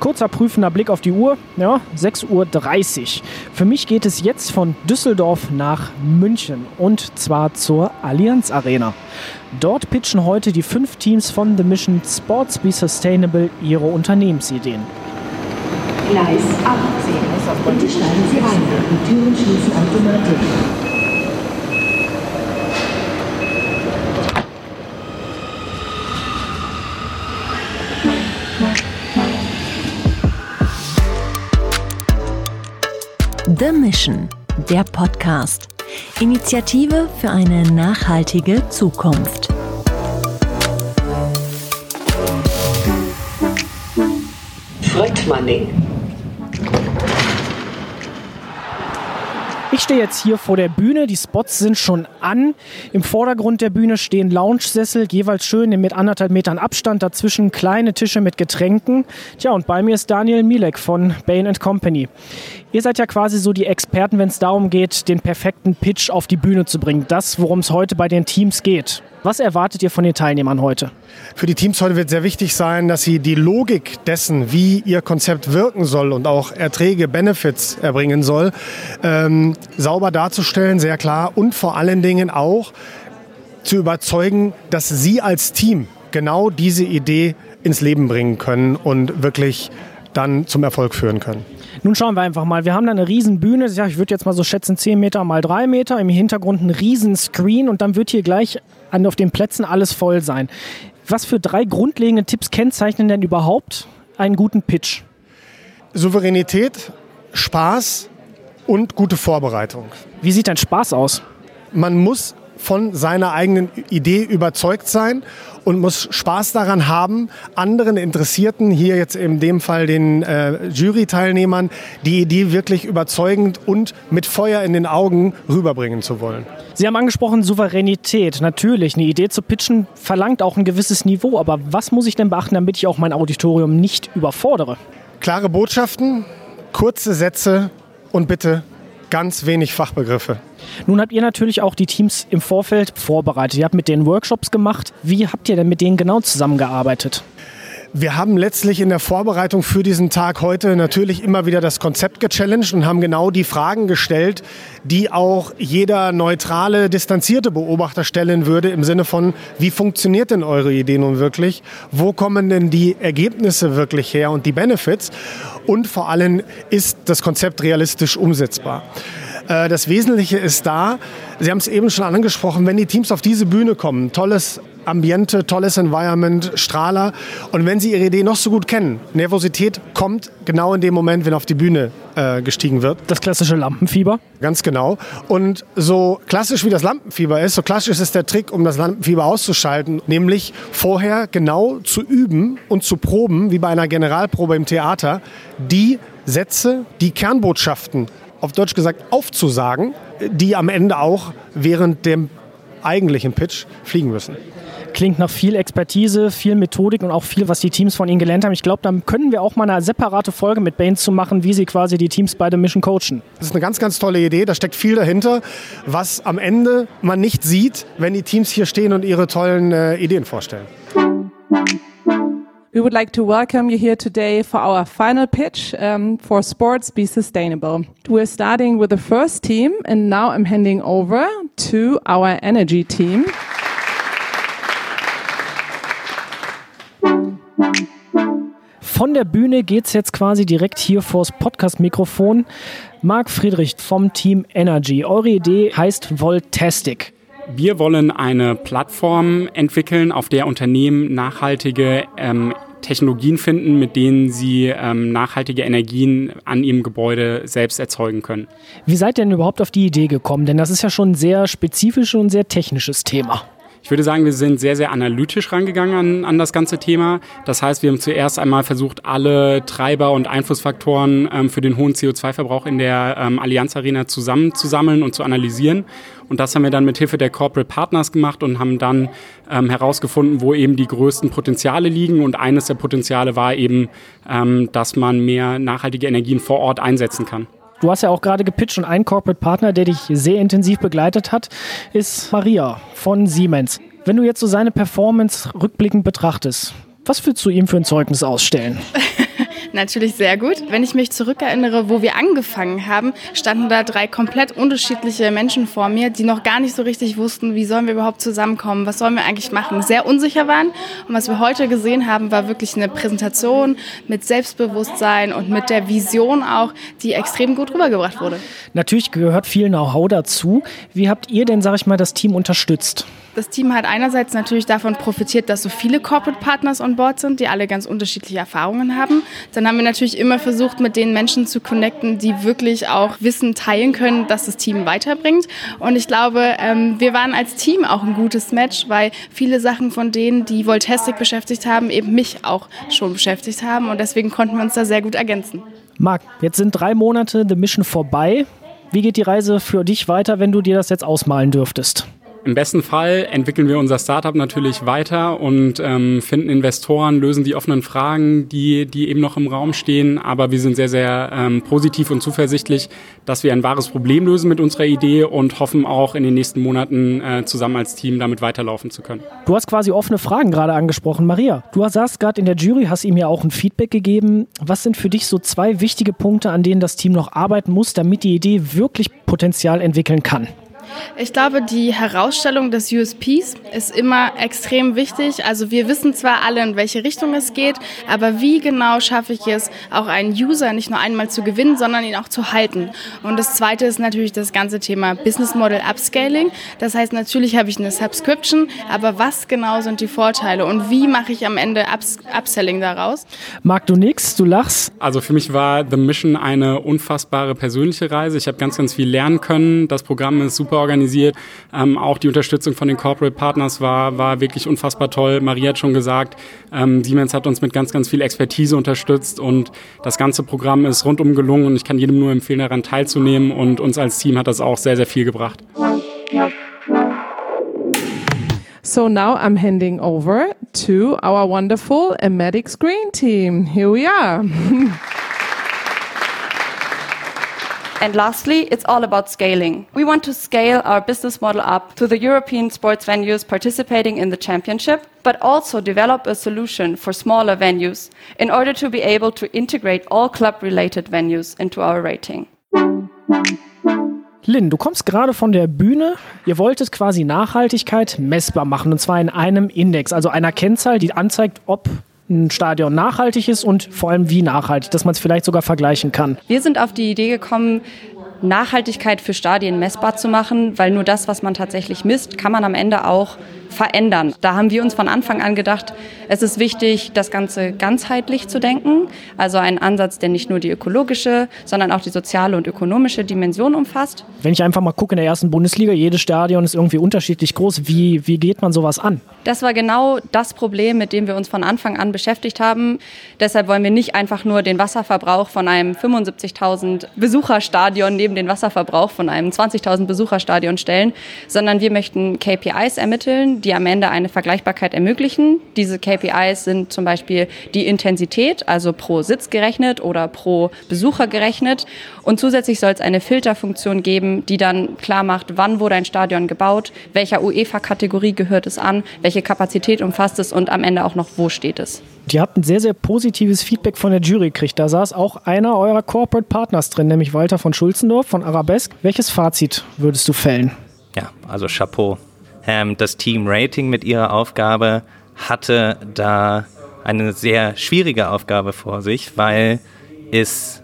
Kurzer prüfender Blick auf die Uhr, ja, 6.30 Uhr. Für mich geht es jetzt von Düsseldorf nach München und zwar zur Allianz Arena. Dort pitchen heute die fünf Teams von The Mission Sports Be Sustainable ihre Unternehmensideen. Gleis 18. Bitte steigen Sie ein. Die Türen schließen automatisch. The Mission, der Podcast. Initiative für eine nachhaltige Zukunft. Fred Ich stehe jetzt hier vor der Bühne, die Spots sind schon an. Im Vordergrund der Bühne stehen Lounge-Sessel, jeweils schön mit anderthalb Metern Abstand, dazwischen kleine Tische mit Getränken. Tja, und bei mir ist Daniel Milek von Bain Company. Ihr seid ja quasi so die Experten, wenn es darum geht, den perfekten Pitch auf die Bühne zu bringen. Das, worum es heute bei den Teams geht. Was erwartet ihr von den Teilnehmern heute? Für die Teams heute wird sehr wichtig sein, dass sie die Logik dessen, wie ihr Konzept wirken soll und auch Erträge, Benefits erbringen soll, ähm, sauber darzustellen, sehr klar und vor allen Dingen auch zu überzeugen, dass sie als Team genau diese Idee ins Leben bringen können und wirklich dann zum Erfolg führen können. Nun schauen wir einfach mal. Wir haben da eine riesen Bühne. Ich würde jetzt mal so schätzen 10 Meter mal 3 Meter. Im Hintergrund ein riesen Screen und dann wird hier gleich auf den Plätzen alles voll sein. Was für drei grundlegende Tipps kennzeichnen denn überhaupt einen guten Pitch? Souveränität, Spaß und gute Vorbereitung. Wie sieht dein Spaß aus? Man muss von seiner eigenen Idee überzeugt sein und muss Spaß daran haben, anderen Interessierten, hier jetzt in dem Fall den äh, Jury-Teilnehmern, die Idee wirklich überzeugend und mit Feuer in den Augen rüberbringen zu wollen. Sie haben angesprochen Souveränität. Natürlich, eine Idee zu pitchen verlangt auch ein gewisses Niveau. Aber was muss ich denn beachten, damit ich auch mein Auditorium nicht überfordere? Klare Botschaften, kurze Sätze und bitte ganz wenig Fachbegriffe. Nun habt ihr natürlich auch die Teams im Vorfeld vorbereitet. Ihr habt mit denen Workshops gemacht. Wie habt ihr denn mit denen genau zusammengearbeitet? Wir haben letztlich in der Vorbereitung für diesen Tag heute natürlich immer wieder das Konzept gechallenged und haben genau die Fragen gestellt, die auch jeder neutrale, distanzierte Beobachter stellen würde im Sinne von, wie funktioniert denn eure Idee nun wirklich? Wo kommen denn die Ergebnisse wirklich her und die Benefits? Und vor allem ist das Konzept realistisch umsetzbar. Äh, das Wesentliche ist da, Sie haben es eben schon angesprochen, wenn die Teams auf diese Bühne kommen, tolles Ambiente, tolles Environment, Strahler. Und wenn Sie Ihre Idee noch so gut kennen, Nervosität kommt genau in dem Moment, wenn auf die Bühne äh, gestiegen wird. Das klassische Lampenfieber? Ganz genau. Und so klassisch wie das Lampenfieber ist, so klassisch ist der Trick, um das Lampenfieber auszuschalten, nämlich vorher genau zu üben und zu proben, wie bei einer Generalprobe im Theater, die Sätze, die Kernbotschaften auf Deutsch gesagt aufzusagen, die am Ende auch während dem eigentlichen Pitch fliegen müssen. Klingt nach viel Expertise, viel Methodik und auch viel, was die Teams von Ihnen gelernt haben. Ich glaube, dann können wir auch mal eine separate Folge mit Bain zu machen, wie Sie quasi die Teams bei der Mission coachen. Das ist eine ganz, ganz tolle Idee. Da steckt viel dahinter, was am Ende man nicht sieht, wenn die Teams hier stehen und ihre tollen äh, Ideen vorstellen. We would like to welcome you here today for our final pitch um, for Sports Be Sustainable. We're starting with the first team, and now I'm handing over to our energy team. Von der Bühne geht es jetzt quasi direkt hier vors Podcast-Mikrofon. Marc Friedrich vom Team Energy. Eure Idee heißt Voltastic. Wir wollen eine Plattform entwickeln, auf der Unternehmen nachhaltige ähm, Technologien finden, mit denen sie ähm, nachhaltige Energien an ihrem Gebäude selbst erzeugen können. Wie seid ihr denn überhaupt auf die Idee gekommen? Denn das ist ja schon ein sehr spezifisches und sehr technisches Thema. Ich würde sagen, wir sind sehr, sehr analytisch rangegangen an, an das ganze Thema. Das heißt, wir haben zuerst einmal versucht, alle Treiber und Einflussfaktoren ähm, für den hohen CO2-Verbrauch in der ähm, Allianz Arena zusammenzusammeln und zu analysieren. Und das haben wir dann mit Hilfe der Corporate Partners gemacht und haben dann ähm, herausgefunden, wo eben die größten Potenziale liegen. Und eines der Potenziale war eben, ähm, dass man mehr nachhaltige Energien vor Ort einsetzen kann. Du hast ja auch gerade gepitcht und ein Corporate Partner, der dich sehr intensiv begleitet hat, ist Maria von Siemens. Wenn du jetzt so seine Performance rückblickend betrachtest, Was würdest du ihm für ein Zeugnis ausstellen? Natürlich sehr gut. Wenn ich mich zurückerinnere, wo wir angefangen haben, standen da drei komplett unterschiedliche Menschen vor mir, die noch gar nicht so richtig wussten, wie sollen wir überhaupt zusammenkommen, was sollen wir eigentlich machen, sehr unsicher waren. Und was wir heute gesehen haben, war wirklich eine Präsentation mit Selbstbewusstsein und mit der Vision auch, die extrem gut rübergebracht wurde. Natürlich gehört viel Know-how dazu. Wie habt ihr denn, sag ich mal, das Team unterstützt? Das Team hat einerseits natürlich davon profitiert, dass so viele Corporate Partners on board sind, die alle ganz unterschiedliche Erfahrungen haben. Dann haben wir natürlich immer versucht, mit den Menschen zu connecten, die wirklich auch Wissen teilen können, dass das Team weiterbringt. Und ich glaube, ähm, wir waren als Team auch ein gutes Match, weil viele Sachen von denen, die Voltastic beschäftigt haben, eben mich auch schon beschäftigt haben. Und deswegen konnten wir uns da sehr gut ergänzen. Marc, jetzt sind drei Monate The Mission vorbei. Wie geht die Reise für dich weiter, wenn du dir das jetzt ausmalen dürftest? Im besten Fall entwickeln wir unser Startup natürlich weiter und ähm, finden Investoren, lösen die offenen Fragen, die, die eben noch im Raum stehen. Aber wir sind sehr, sehr ähm, positiv und zuversichtlich, dass wir ein wahres Problem lösen mit unserer Idee und hoffen auch in den nächsten Monaten äh, zusammen als Team damit weiterlaufen zu können. Du hast quasi offene Fragen gerade angesprochen. Maria, du saßt gerade in der Jury, hast ihm ja auch ein Feedback gegeben. Was sind für dich so zwei wichtige Punkte, an denen das Team noch arbeiten muss, damit die Idee wirklich Potenzial entwickeln kann? Ich glaube, die Herausstellung des USPs ist immer extrem wichtig. Also wir wissen zwar alle, in welche Richtung es geht, aber wie genau schaffe ich es, auch einen User nicht nur einmal zu gewinnen, sondern ihn auch zu halten. Und das Zweite ist natürlich das ganze Thema Business Model Upscaling. Das heißt, natürlich habe ich eine Subscription, aber was genau sind die Vorteile und wie mache ich am Ende Ups Upselling daraus? Mag du nix, du lachst? Also für mich war The Mission eine unfassbare persönliche Reise. Ich habe ganz, ganz viel lernen können. Das Programm ist super organisiert. Ähm, auch die Unterstützung von den Corporate Partners war, war wirklich unfassbar toll. Maria hat schon gesagt, ähm, Siemens hat uns mit ganz, ganz viel Expertise unterstützt und das ganze Programm ist rundum gelungen und ich kann jedem nur empfehlen, daran teilzunehmen und uns als Team hat das auch sehr, sehr viel gebracht. So now I'm handing over to our wonderful Emedics Green team. Here we are. And lastly, it's all about scaling. We want to scale our business model up to the European sports venues participating in the championship, but also develop a solution for smaller venues in order to be able to integrate all club related venues into our rating. Lynn, du kommst gerade von der Bühne. Ihr wolltet quasi Nachhaltigkeit messbar machen und zwar in einem Index, also einer Kennzahl, die anzeigt, ob ein Stadion nachhaltig ist und vor allem wie nachhaltig, dass man es vielleicht sogar vergleichen kann. Wir sind auf die Idee gekommen, Nachhaltigkeit für Stadien messbar zu machen, weil nur das, was man tatsächlich misst, kann man am Ende auch verändern. Da haben wir uns von Anfang an gedacht, es ist wichtig, das Ganze ganzheitlich zu denken. Also ein Ansatz, der nicht nur die ökologische, sondern auch die soziale und ökonomische Dimension umfasst. Wenn ich einfach mal gucke in der ersten Bundesliga, jedes Stadion ist irgendwie unterschiedlich groß. Wie, wie geht man sowas an? Das war genau das Problem, mit dem wir uns von Anfang an beschäftigt haben. Deshalb wollen wir nicht einfach nur den Wasserverbrauch von einem 75.000 Besucherstadion neben den Wasserverbrauch von einem 20.000 Besucherstadion stellen, sondern wir möchten KPIs ermitteln, die am Ende eine Vergleichbarkeit ermöglichen. Diese KPIs sind zum Beispiel die Intensität, also pro Sitz gerechnet oder pro Besucher gerechnet. Und zusätzlich soll es eine Filterfunktion geben, die dann klar macht, wann wurde ein Stadion gebaut, welcher UEFA-Kategorie gehört es an, welche Kapazität umfasst es und am Ende auch noch, wo steht es. Die habt ein sehr, sehr positives Feedback von der Jury gekriegt. Da saß auch einer eurer Corporate Partners drin, nämlich Walter von Schulzendorf von Arabesque. Welches Fazit würdest du fällen? Ja, also Chapeau. Ähm, das Team Rating mit ihrer Aufgabe hatte da eine sehr schwierige Aufgabe vor sich, weil es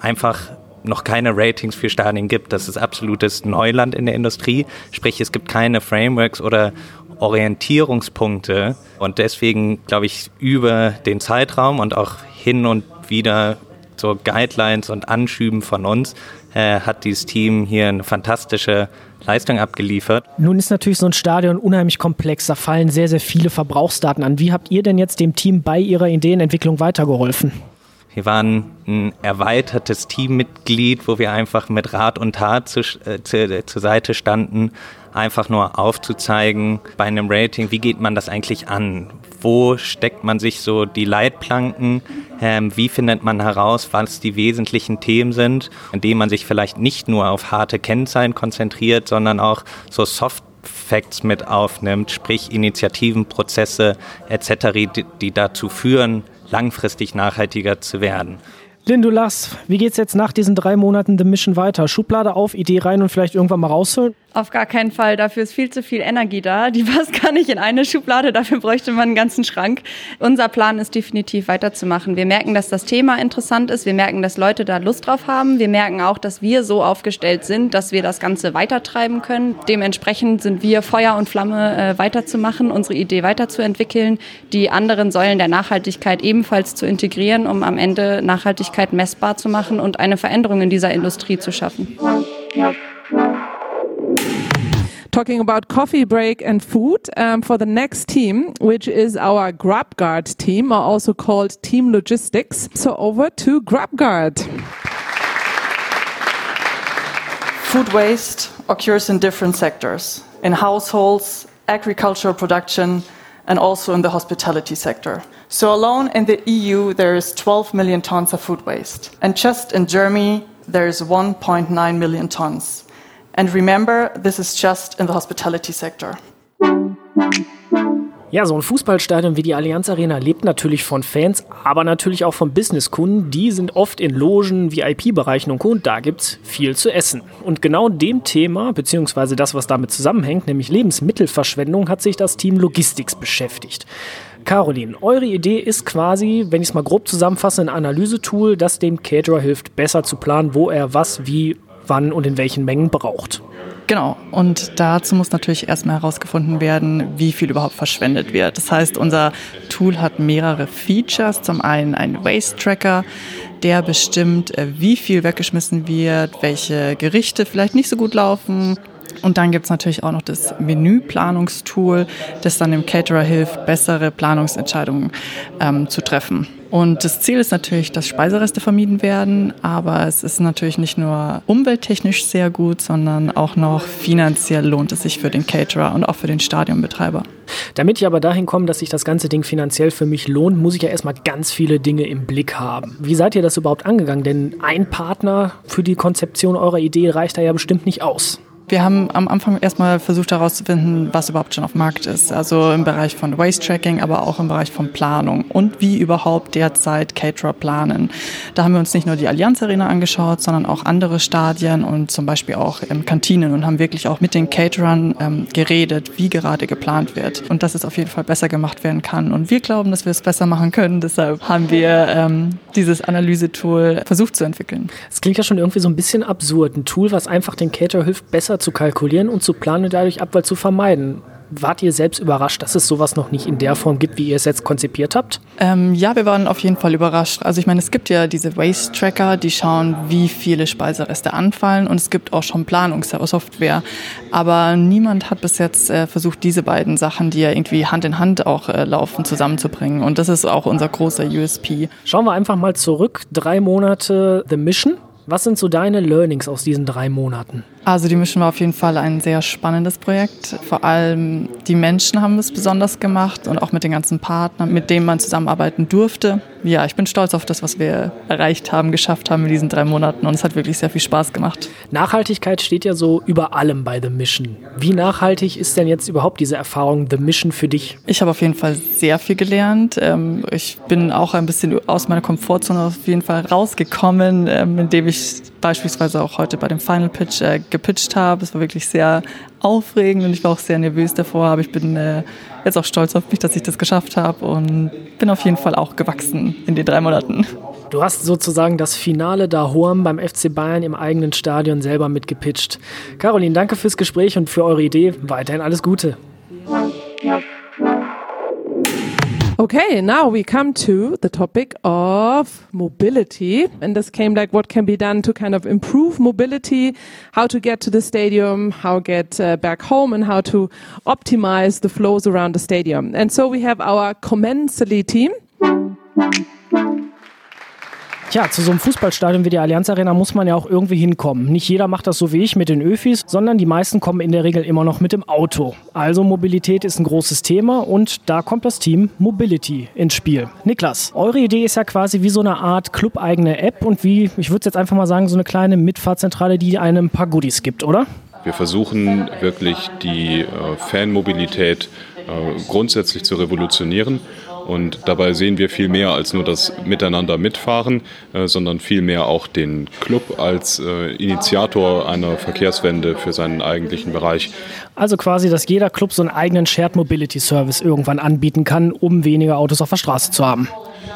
einfach noch keine Ratings für Stadien gibt. Das ist absolutes Neuland in der Industrie. Sprich, es gibt keine Frameworks oder Orientierungspunkte. Und deswegen, glaube ich, über den Zeitraum und auch hin und wieder so Guidelines und Anschüben von uns äh, hat dieses Team hier eine fantastische Leistung abgeliefert. Nun ist natürlich so ein Stadion unheimlich komplex. Da fallen sehr, sehr viele Verbrauchsdaten an. Wie habt ihr denn jetzt dem Team bei ihrer Ideenentwicklung weitergeholfen? Wir waren ein erweitertes Teammitglied, wo wir einfach mit Rat und Tat zu, äh, zu, zur Seite standen, einfach nur aufzuzeigen bei einem Rating, wie geht man das eigentlich an? Wo steckt man sich so die Leitplanken? Ähm, wie findet man heraus, was die wesentlichen Themen sind, indem man sich vielleicht nicht nur auf harte Kennzahlen konzentriert, sondern auch so Soft Facts mit aufnimmt, sprich Initiativen, Prozesse etc., die, die dazu führen, langfristig nachhaltiger zu werden. Lynn, du lachst. Wie geht's jetzt nach diesen drei Monaten The Mission weiter? Schublade auf, Idee rein und vielleicht irgendwann mal rausholen? Auf gar keinen Fall. Dafür ist viel zu viel Energie da. Die passt gar nicht in eine Schublade. Dafür bräuchte man einen ganzen Schrank. Unser Plan ist definitiv weiterzumachen. Wir merken, dass das Thema interessant ist. Wir merken, dass Leute da Lust drauf haben. Wir merken auch, dass wir so aufgestellt sind, dass wir das Ganze weitertreiben können. Dementsprechend sind wir Feuer und Flamme äh, weiterzumachen, unsere Idee weiterzuentwickeln, die anderen Säulen der Nachhaltigkeit ebenfalls zu integrieren, um am Ende Nachhaltigkeit messbar zu machen und eine Veränderung in dieser Industrie zu schaffen. Talking about coffee break and food um, for the next team, which is our GrabGuard team, or also called Team Logistics. So over to GrabGuard. Food waste occurs in different sectors in households, agricultural production, and also in the hospitality sector. So, alone in the EU, there is 12 million tons of food waste. And just in Germany, there is 1.9 million tons. And remember, this is just in the hospitality sector. Ja, so ein Fußballstadion wie die Allianz Arena lebt natürlich von Fans, aber natürlich auch von Businesskunden. Die sind oft in Logen, VIP-Bereichen und Co. Und da gibt's viel zu essen. Und genau dem Thema, beziehungsweise das, was damit zusammenhängt, nämlich Lebensmittelverschwendung, hat sich das Team Logistics beschäftigt. Caroline, eure Idee ist quasi, wenn ich es mal grob zusammenfasse, ein Analysetool, das dem Caterer hilft, besser zu planen, wo er was, wie wann und in welchen Mengen braucht. Genau, und dazu muss natürlich erstmal herausgefunden werden, wie viel überhaupt verschwendet wird. Das heißt, unser Tool hat mehrere Features. Zum einen ein Waste Tracker, der bestimmt, äh, wie viel weggeschmissen wird, welche Gerichte vielleicht nicht so gut laufen, und dann gibt es natürlich auch noch das Menüplanungstool, das dann dem Caterer hilft, bessere Planungsentscheidungen ähm, zu treffen. Und das Ziel ist natürlich, dass Speisereste vermieden werden, aber es ist natürlich nicht nur umwelttechnisch sehr gut, sondern auch noch finanziell lohnt es sich für den Caterer und auch für den Stadionbetreiber. Damit ich aber dahin komme, dass sich das ganze Ding finanziell für mich lohnt, muss ich ja erstmal ganz viele Dinge im Blick haben. Wie seid ihr das überhaupt angegangen? Denn ein Partner für die Konzeption eurer Idee reicht da ja bestimmt nicht aus. Wir haben am Anfang erstmal versucht herauszufinden, was überhaupt schon auf dem Markt ist. Also im Bereich von Waste Tracking, aber auch im Bereich von Planung und wie überhaupt derzeit Caterer planen. Da haben wir uns nicht nur die Allianz Arena angeschaut, sondern auch andere Stadien und zum Beispiel auch ähm, Kantinen und haben wirklich auch mit den Caterern ähm, geredet, wie gerade geplant wird und dass es auf jeden Fall besser gemacht werden kann. Und wir glauben, dass wir es besser machen können. Deshalb haben wir ähm, dieses Analysetool versucht zu entwickeln. Es klingt ja schon irgendwie so ein bisschen absurd. Ein Tool, was einfach den Caterer hilft, besser zu kalkulieren und zu planen und dadurch Abfall zu vermeiden. Wart ihr selbst überrascht, dass es sowas noch nicht in der Form gibt, wie ihr es jetzt konzipiert habt? Ähm, ja, wir waren auf jeden Fall überrascht. Also ich meine, es gibt ja diese Waste Tracker, die schauen, wie viele Speisereste anfallen und es gibt auch schon Planungssoftware. Aber niemand hat bis jetzt äh, versucht, diese beiden Sachen, die ja irgendwie Hand in Hand auch äh, laufen, zusammenzubringen. Und das ist auch unser großer USP. Schauen wir einfach mal zurück. Drei Monate The Mission. Was sind so deine Learnings aus diesen drei Monaten? Also die Mission war auf jeden Fall ein sehr spannendes Projekt. Vor allem die Menschen haben es besonders gemacht und auch mit den ganzen Partnern, mit denen man zusammenarbeiten durfte. Ja, ich bin stolz auf das, was wir erreicht haben, geschafft haben in diesen drei Monaten und es hat wirklich sehr viel Spaß gemacht. Nachhaltigkeit steht ja so über allem bei The Mission. Wie nachhaltig ist denn jetzt überhaupt diese Erfahrung The Mission für dich? Ich habe auf jeden Fall sehr viel gelernt. Ähm, ich bin auch ein bisschen aus meiner Komfortzone auf jeden Fall rausgekommen, ähm, indem ich beispielsweise auch heute bei dem Final Pitch äh, gepitcht habe. Es war wirklich sehr aufregend und ich war auch sehr nervös davor, aber ich bin äh, jetzt auch stolz auf mich, dass ich das geschafft habe und bin auf jeden Fall auch gewachsen in den drei Monaten. Du hast sozusagen das Finale da Horm beim FC Bayern im eigenen Stadion selber mitgepitcht. Caroline, danke fürs Gespräch und für eure Idee. Weiterhin alles Gute. Okay, now we come to the topic of mobility. And this came like what can be done to kind of improve mobility, how to get to the stadium, how get uh, back home, and how to optimize the flows around the stadium. And so we have our Commensally team. Tja, zu so einem Fußballstadion wie die Allianz Arena muss man ja auch irgendwie hinkommen. Nicht jeder macht das so wie ich mit den Öfis, sondern die meisten kommen in der Regel immer noch mit dem Auto. Also Mobilität ist ein großes Thema und da kommt das Team Mobility ins Spiel. Niklas, eure Idee ist ja quasi wie so eine Art clubeigene App und wie, ich würde jetzt einfach mal sagen, so eine kleine Mitfahrzentrale, die einem ein paar Goodies gibt, oder? Wir versuchen wirklich die äh, Fanmobilität äh, grundsätzlich zu revolutionieren. Und dabei sehen wir viel mehr als nur das Miteinander mitfahren, äh, sondern vielmehr auch den Club als äh, Initiator einer Verkehrswende für seinen eigentlichen Bereich. Also quasi, dass jeder Club so einen eigenen Shared Mobility Service irgendwann anbieten kann, um weniger Autos auf der Straße zu haben.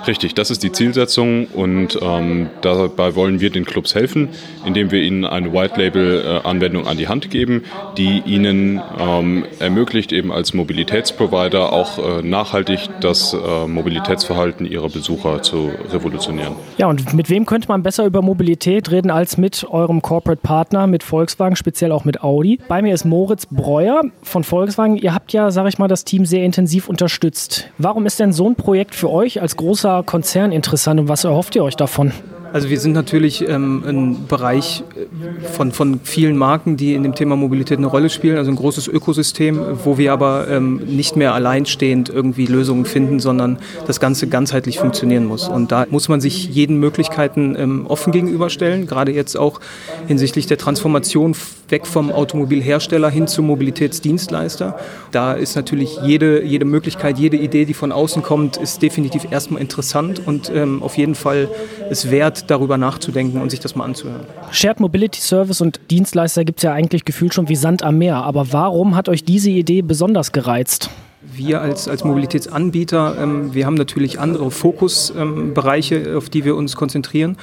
Richtig, das ist die Zielsetzung und ähm, dabei wollen wir den Clubs helfen, indem wir ihnen eine White-Label-Anwendung an die Hand geben, die ihnen ähm, ermöglicht, eben als Mobilitätsprovider auch äh, nachhaltig das äh, Mobilitätsverhalten ihrer Besucher zu revolutionieren. Ja, und mit wem könnte man besser über Mobilität reden als mit eurem Corporate Partner, mit Volkswagen, speziell auch mit Audi? Bei mir ist Moritz Breuer von Volkswagen. Ihr habt ja, sage ich mal, das Team sehr intensiv unterstützt. Warum ist denn so ein Projekt für euch als großer Konzern interessant und was erhofft ihr euch davon? Also wir sind natürlich ähm, ein Bereich äh, von, von vielen Marken, die in dem Thema Mobilität eine Rolle spielen, also ein großes Ökosystem, wo wir aber ähm, nicht mehr alleinstehend irgendwie Lösungen finden, sondern das Ganze ganzheitlich funktionieren muss. Und da muss man sich jeden Möglichkeiten ähm, offen gegenüberstellen, gerade jetzt auch hinsichtlich der Transformation weg vom Automobilhersteller hin zum Mobilitätsdienstleister. Da ist natürlich jede, jede Möglichkeit, jede Idee, die von außen kommt, ist definitiv erstmal interessant und ähm, auf jeden Fall es wert, darüber nachzudenken und sich das mal anzuhören. Shared Mobility Service und Dienstleister gibt es ja eigentlich gefühlt schon wie Sand am Meer. Aber warum hat euch diese Idee besonders gereizt? Wir als, als Mobilitätsanbieter, ähm, wir haben natürlich andere Fokusbereiche, ähm, auf die wir uns konzentrieren.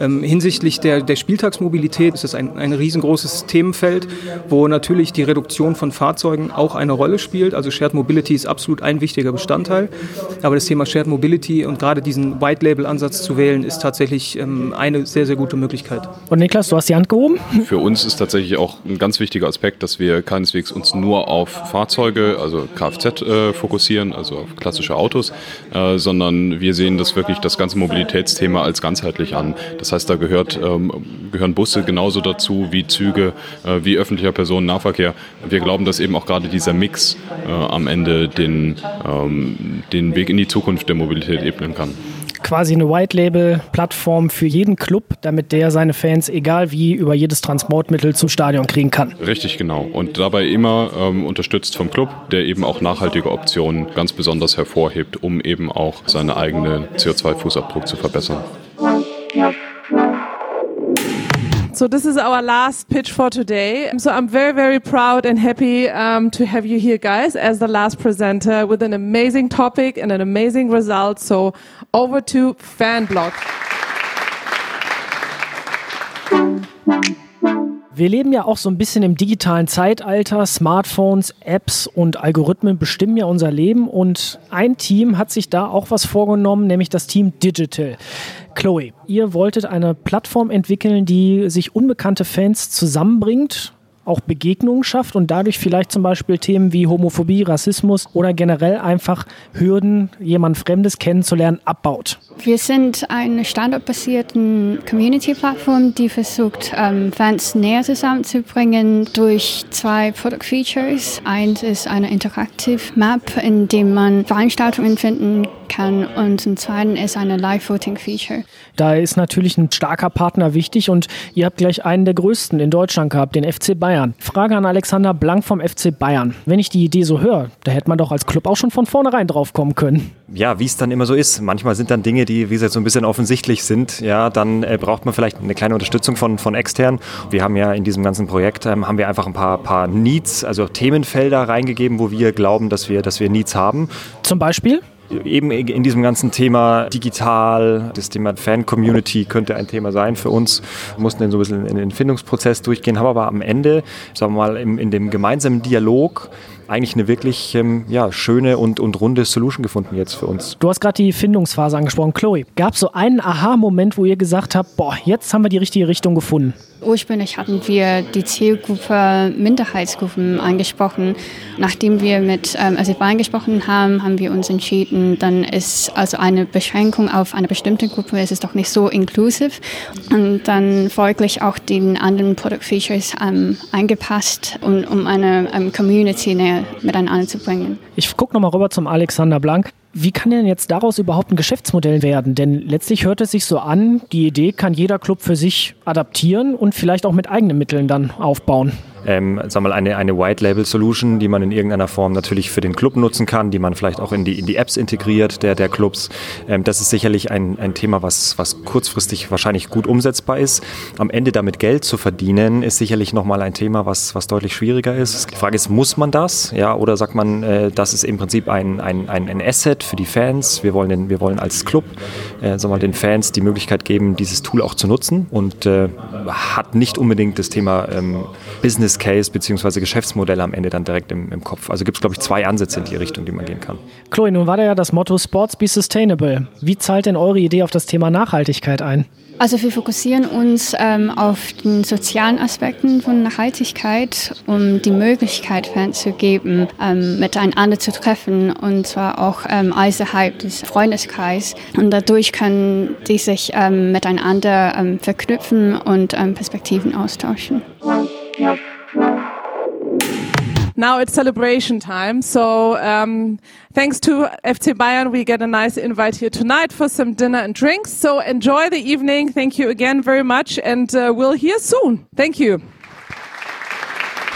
Ähm, hinsichtlich der, der Spieltagsmobilität ist es ein, ein riesengroßes Themenfeld, wo natürlich die Reduktion von Fahrzeugen auch eine Rolle spielt. Also Shared Mobility ist absolut ein wichtiger Bestandteil. Aber das Thema Shared Mobility und gerade diesen White-Label-Ansatz zu wählen, ist tatsächlich ähm, eine sehr, sehr gute Möglichkeit. Und Niklas, du hast die Hand gehoben? Für uns ist tatsächlich auch ein ganz wichtiger Aspekt, dass wir keineswegs uns nur auf Fahrzeuge, also Kfz, äh, fokussieren, also auf klassische Autos, äh, sondern wir sehen das wirklich das ganze Mobilitätsthema als ganzheitlich an. Das heißt, da gehört, ähm, gehören Busse genauso dazu wie Züge, äh, wie öffentlicher Personennahverkehr. Wir glauben, dass eben auch gerade dieser Mix äh, am Ende den, ähm, den Weg in die Zukunft der Mobilität ebnen kann quasi eine White-Label-Plattform für jeden Club, damit der seine Fans, egal wie, über jedes Transportmittel zum Stadion kriegen kann. Richtig, genau. Und dabei immer ähm, unterstützt vom Club, der eben auch nachhaltige Optionen ganz besonders hervorhebt, um eben auch seinen eigenen CO2-Fußabdruck zu verbessern. So this is our last pitch for today. So I'm very, very proud and happy um, to have you here, guys, as the last presenter with an amazing topic and an amazing result. So over to Fanblock. Wir leben ja auch so ein bisschen im digitalen Zeitalter. Smartphones, Apps und Algorithmen bestimmen ja unser Leben. Und ein Team hat sich da auch was vorgenommen, nämlich das Team Digital. Chloe, ihr wolltet eine Plattform entwickeln, die sich unbekannte Fans zusammenbringt auch Begegnungen schafft und dadurch vielleicht zum Beispiel Themen wie Homophobie, Rassismus oder generell einfach Hürden, jemand Fremdes kennenzulernen, abbaut? Wir sind eine standortbasierte Community-Plattform, die versucht, ähm, Fans näher zusammenzubringen durch zwei Product Features. Eins ist eine Interactive Map, in dem man Veranstaltungen finden kann und zum Zweiten ist eine Live-Voting-Feature. Da ist natürlich ein starker Partner wichtig und ihr habt gleich einen der größten in Deutschland gehabt, den FC Bayern. Frage an Alexander Blank vom FC Bayern. Wenn ich die Idee so höre, da hätte man doch als Club auch schon von vornherein drauf kommen können. Ja, wie es dann immer so ist. Manchmal sind dann Dinge, die, wie gesagt, so ein bisschen offensichtlich sind. Ja, dann äh, braucht man vielleicht eine kleine Unterstützung von, von extern. Wir haben ja in diesem ganzen Projekt, ähm, haben wir einfach ein paar, paar Needs, also Themenfelder reingegeben, wo wir glauben, dass wir, dass wir Needs haben. Zum Beispiel? Eben in diesem ganzen Thema digital, das Thema Fan-Community könnte ein Thema sein für uns. Wir mussten dann so ein bisschen in den Findungsprozess durchgehen, haben aber am Ende, sagen wir mal, in, in dem gemeinsamen Dialog eigentlich eine wirklich ähm, ja, schöne und, und runde Solution gefunden jetzt für uns. Du hast gerade die Findungsphase angesprochen. Chloe, gab es so einen Aha-Moment, wo ihr gesagt habt, boah, jetzt haben wir die richtige Richtung gefunden? Ursprünglich hatten wir die Zielgruppe Minderheitsgruppen angesprochen. Nachdem wir mit ähm, Aserbaidschan gesprochen haben, haben wir uns entschieden, dann ist also eine Beschränkung auf eine bestimmte Gruppe, es ist doch nicht so inklusiv. Und dann folglich auch den anderen Product Features ähm, angepasst, um, um eine um Community näher miteinander zu bringen. Ich gucke nochmal rüber zum Alexander Blank. Wie kann denn jetzt daraus überhaupt ein Geschäftsmodell werden? Denn letztlich hört es sich so an, die Idee kann jeder Club für sich adaptieren und vielleicht auch mit eigenen Mitteln dann aufbauen ähm, wir mal, eine, eine White-Label-Solution, die man in irgendeiner Form natürlich für den Club nutzen kann, die man vielleicht auch in die, in die Apps integriert, der, der Clubs. Ähm, das ist sicherlich ein, ein Thema, was, was kurzfristig wahrscheinlich gut umsetzbar ist. Am Ende damit Geld zu verdienen, ist sicherlich nochmal ein Thema, was, was deutlich schwieriger ist. Die Frage ist, muss man das? Ja, oder sagt man, äh, das ist im Prinzip ein, ein, ein, Asset für die Fans. Wir wollen, den, wir wollen als Club äh, wir mal, den Fans die Möglichkeit geben, dieses Tool auch zu nutzen und äh, hat nicht unbedingt das Thema ähm, Business Business Case bzw. Geschäftsmodell am Ende dann direkt im, im Kopf. Also gibt es, glaube ich, zwei Ansätze in die Richtung, die man gehen kann. Chloe, nun war da ja das Motto Sports be Sustainable. Wie zahlt denn eure Idee auf das Thema Nachhaltigkeit ein? Also wir fokussieren uns ähm, auf den sozialen Aspekten von Nachhaltigkeit, um die Möglichkeit Fans zu geben, ähm, miteinander zu treffen und zwar auch ähm, außerhalb des Freundeskreises. Und dadurch können die sich ähm, miteinander ähm, verknüpfen und ähm, Perspektiven austauschen. Now it's celebration time. So, um, thanks to FC Bayern, we get a nice invite here tonight for some dinner and drinks. So enjoy the evening. Thank you again very much, and uh, we'll hear soon. Thank you.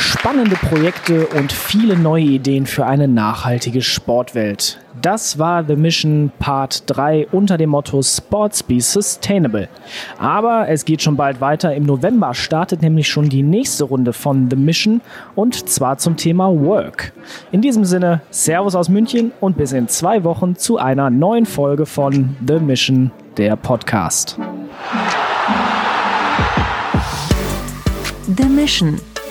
Spannende Projekte und viele neue Ideen für eine nachhaltige Sportwelt. Das war The Mission Part 3 unter dem Motto Sports Be Sustainable. Aber es geht schon bald weiter. Im November startet nämlich schon die nächste Runde von The Mission und zwar zum Thema Work. In diesem Sinne, Servus aus München und bis in zwei Wochen zu einer neuen Folge von The Mission, der Podcast. The Mission,